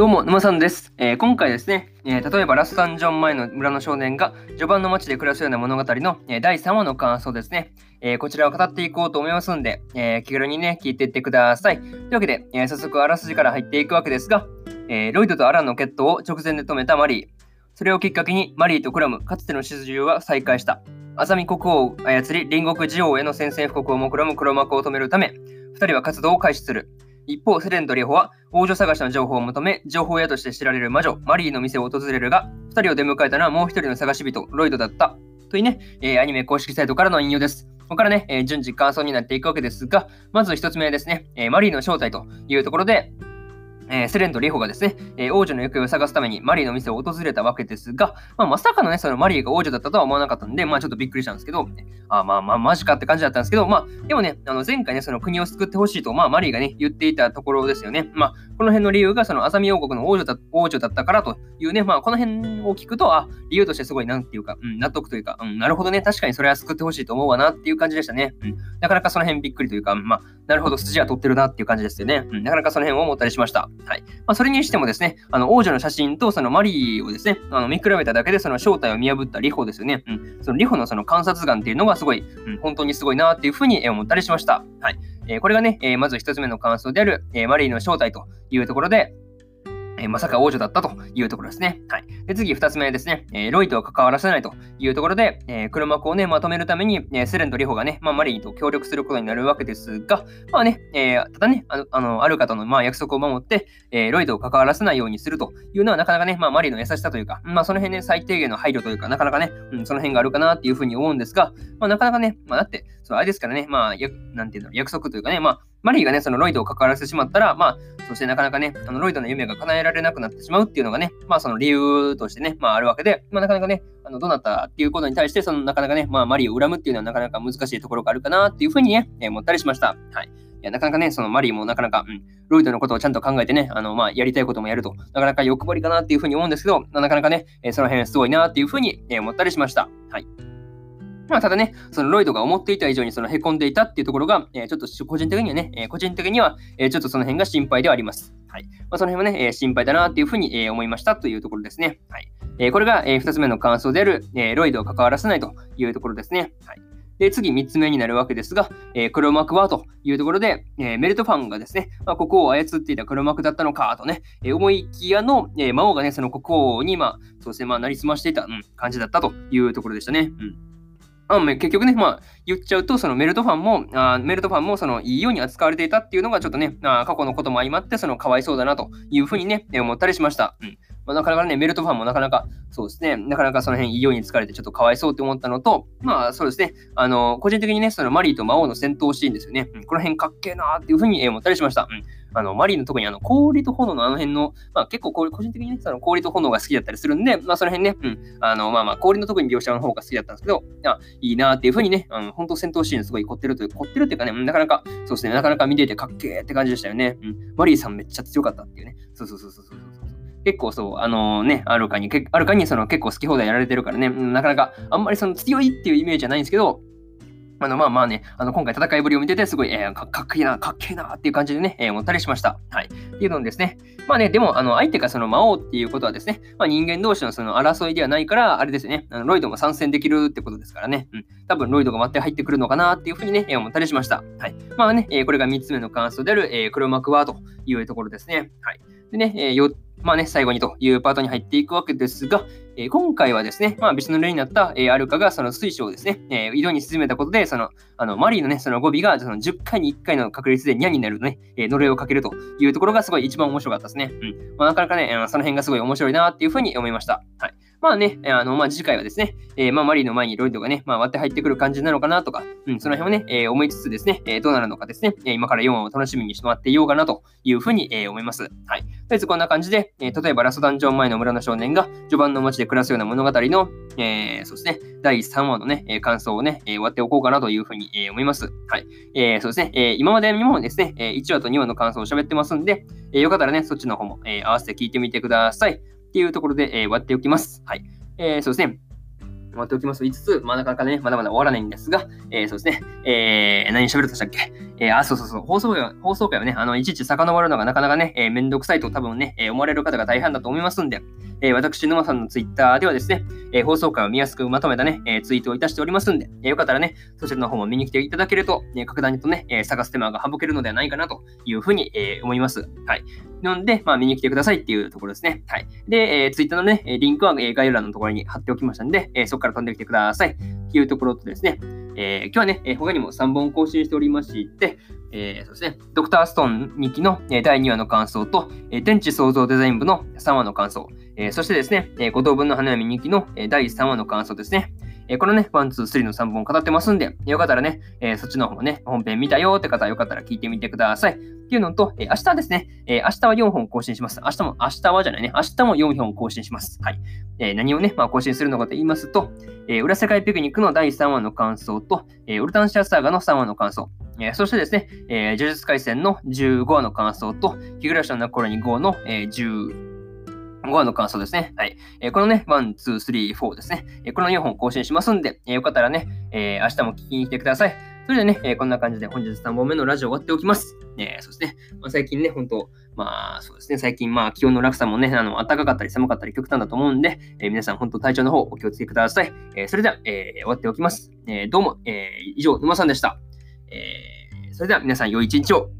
どうも、沼さんです。えー、今回ですね、えー、例えばラスダンジョン前の村の少年が序盤の街で暮らすような物語の、えー、第3話の感想ですね、えこちらを語っていこうと思いますんで、え気軽にね、聞いていってください。というわけで、え早速あらすじから入っていくわけですが、えロイドとアランの決闘を直前で止めたマリー。それをきっかけにマリーとクラム、かつての始終は再開した。アザミ国王を操り、隣国ジオへの宣戦布告を目論む黒幕を止めるため、2人は活動を開始する。一方、セレンとリホは王女探しの情報を求め、情報屋として知られる魔女、マリーの店を訪れるが、2人を出迎えたのはもう1人の探し人、ロイドだった。というね、えー、アニメ公式サイトからの引用です。ここからね、えー、順次感想になっていくわけですが、まず1つ目ですね、えー、マリーの正体というところで、えー、セレンとリホがですね、えー、王女の行方を探すためにマリーの店を訪れたわけですが、まあ、まさかのね、そのマリーが王女だったとは思わなかったんで、まあちょっとびっくりしたんですけど、あまあまあマジかって感じだったんですけど、まあでもね、あの前回ね、その国を救ってほしいと、まあマリーがね、言っていたところですよね。まあこの辺の理由がそのアザミ王国の王女だ王女だったからというね、まあこの辺を聞くと、あ、理由としてすごいなんていうか、うん、納得というか、うん、なるほどね、確かにそれは救ってほしいと思うわなっていう感じでしたね。うん、なかなかその辺びっくりというか、まあなるほど、筋は取ってるなっていう感じですよね。うん、なかなかその辺を思ったりしました。はい。まあそれににしてもですね、あの王女の写真とそのマリーをですね、あの見比べただけでその正体を見破ったリホですよね。うん、そのリホのその観察眼っていうのがすごい、うん、本当にすごいなっていうふうに思ったりしました。はい。え、これがね、え、まず1つ目の感想である、え、マリーの正体というところで、え、まさか王女だったというところですね。はい。で、次、二つ目ですね。えー、ロイとは関わらせないというところで、えー、黒幕をね、まとめるために、えー、セレンとリホがね、まあ、マリーと協力することになるわけですが、まあね、えー、ただね、あの、あのある方の、まあ、約束を守って、えー、ロイドを関わらせないようにするというのは、なかなかね、まあ、マリーの優しさというか、まあ、その辺ね、最低限の配慮というか、なかなかね、うん、その辺があるかなっていうふうに思うんですが、まあ、なかなかね、まあ、だって、そう、あれですからね、まあ、やなんていうんだろう、約束というかね、まあ、マリーがね、そのロイドを関わらせてしまったら、まあ、そしてなかなかね、あのロイドの夢が叶えられなくなってしまうっていうのがね、まあその理由としてね、まああるわけで、まあなかなかね、あのどなたっていうことに対して、そのなかなかね、まあマリーを恨むっていうのはなかなか難しいところがあるかなっていうふうにね、えー、思ったりしました。はい。いや、なかなかね、そのマリーもなかなか、うん、ロイドのことをちゃんと考えてね、あの、まあ、やりたいこともやると、なかなか欲張りかなっていうふうに思うんですけど、なかなかね、えー、その辺すごいなっていうふうに、えー、思ったりしました。はい。まあ、ただね、そのロイドが思っていた以上にその凹んでいたっていうところが、えー、ちょっと個人的にはね、えー、個人的には、えー、ちょっとその辺が心配ではあります。はい。まあ、その辺はね、え心配だなっていうふうに、え思いましたというところですね。はい。えこれが、え2つ目の感想である、えロイドを関わらせないというところですね。はい。で、次3つ目になるわけですが、えー、黒幕はというところで、えー、メルトファンがですね、まあ、国王を操っていた黒幕だったのかとね、えー、思いきやの、え魔王がね、その国王に、まあ、そうですね、まあ、なりすましていた、うん、感じだったというところでしたね。うんあ結局ね、まあ、言っちゃうと、そのメルトファンも、あメルトファンも、その、いいように扱われていたっていうのが、ちょっとね、あ過去のことも相まって、その、かわいそうだなというふうにね、思ったりしました。うん。まあ、なかなかね、メルトファンもなかなか、そうですね、なかなかその辺いいように疲れてちょっとかわいそうって思ったのと、まあそうですね、あの、個人的にね、そのマリーと魔王の戦闘シーンですよね。うん、この辺かっけえなーっていうふうに思ったりしました。うん。あの、マリーの特にあの、氷と炎のあの辺の、まあ結構個人的にね、その氷と炎が好きだったりするんで、まあその辺ね、うん、あの、まあまあ氷の特に描写の方が好きだったんですけど、あいいなーっていうふうにね、あの、本当戦闘シーンすごい凝ってるという、凝ってるっていうかね、なかなか、そうですね、なかなか見ていてかっけーって感じでしたよね。うん。マリーさんめっちゃ強かったっていうね。そうそうそうそうそう。結構そう、あの、ね、あるかに、あるかにその結構好き放題やられてるからね、なかなかあんまりその強いっていうイメージじゃないんですけど、あの、まあまあね、あの、今回戦いぶりを見てて、すごい、えー、かっこいいな、かっけいなっていう感じでね、えー、思ったりしました。はい。っていうのですね。まあね、でも、あの、相手がその魔王っていうことはですね、まあ人間同士のその争いではないから、あれですね、あのロイドも参戦できるってことですからね。うん。多分、ロイドが待って入ってくるのかなっていうふうにね、えー、思ったりしました。はい。まあね、えー、これが3つ目の感想である、えー、黒幕はというところですね。はい。でね、えー、まあね、最後にというパートに入っていくわけですが、えー、今回はですね、まあ、別の例になった、えー、アルカがその水晶をですね、えー、井戸に沈めたことで、その、あの、マリーのね、その語尾がその10回に1回の確率でニャになるね、えー、呪いをかけるというところがすごい一番面白かったですね。うん。まあ、なかなかね、その辺がすごい面白いなっていうふうに思いました。はい。まあね、あの、まあ次回はですね、えー、まあマリーの前にロイドがね、まあ割って入ってくる感じなのかなとか、うん、その辺をね、えー、思いつつですね、えー、どうなるのかですね、え今から4話を楽しみにしてもらっていようかなというふうに、え思います。はい。とりあえずこんな感じで、え例えばラストダンジョン前の村の少年が序盤の街で暮らすような物語の、えそうですね、第3話のね、え感想をね、え終わっておこうかなというふうに、え思います。はい。えそうですね、え今までにもですね、え1話と2話の感想を喋ってますんで、えよかったらね、そっちの方も、え合わせて聞いてみてください。っていうところで、え終わっておきます。はい。えー、そうですね。終わっておきますと言いつ、まあ、なかなかね、まだまだ終わらないんですが、えー、そうですね。えー、何喋るとしたっけ？えー、あ、そうそうそう、放送回放送回はね、あの、いちいち遡るのがなかなかね、えー、めんどくさいと多分ね、えー、思われる方が大半だと思いますんで、え、私、沼さんのツイッターではですね、え、放送回を見やすくまとめたね、え、ツイートをいたしておりますんで、え、よかったらね、そちらの方も見に来ていただけると、え、格段にとね、え、探す手間が省けるのではないかなというふうに、え、思います。はい。なので、まあ、見に来てくださいっていうところですね。はい。で、えー、ツイッターのね、リンクは、え、概要欄のところに貼っておきましたんで、え、そこから飛んできてください。っていうところとですね、えー、今日はね、え、他にも3本更新しておりまして、えー、そうですね、ドクターストーン2期の、え第2話の感想と、え天地創造デザイン部の3話の感想、えそしてですね、え5等分の花嫁2期の、え第3話の感想ですね。えこのね、 one、two、three の3本語ってますんで、よかったらね、えそっちの方もね、本編見たよって方はよかったら聞いてみてください。っていうのと、え明日ですね、え明日は4本更新します。明日も、明日はじゃないね、明日も4本更新します。はい。え何をね、まあ、更新するのかと言いますと、え裏世界ピクニックの第3話の感想と、えオルタンシアサーガの3話の感想、えそしてですね、え、呪術廻戦の15話の感想と、ひぐらしのなく頃に業の、えー、10、5話の感想ですね。はい。えー、このね、1、2、3、4ですね。えー、この4本更新しますんで、えー、よかったらね、え明日も聞きに来てください。それでね、えこんな感じで本日3本目のラジオ終わっておきます。えそしてね、まあ、最近ね、本当まあそうですね、最近まあ気温の落差もね、あの暖かかったり寒かったり極端だと思うんで、え皆さん本当体調の方お気をつけください。えそれでは、え終わっておきます。えどうも、え以上、沼さんでした。えそれでは皆さん良い一日を。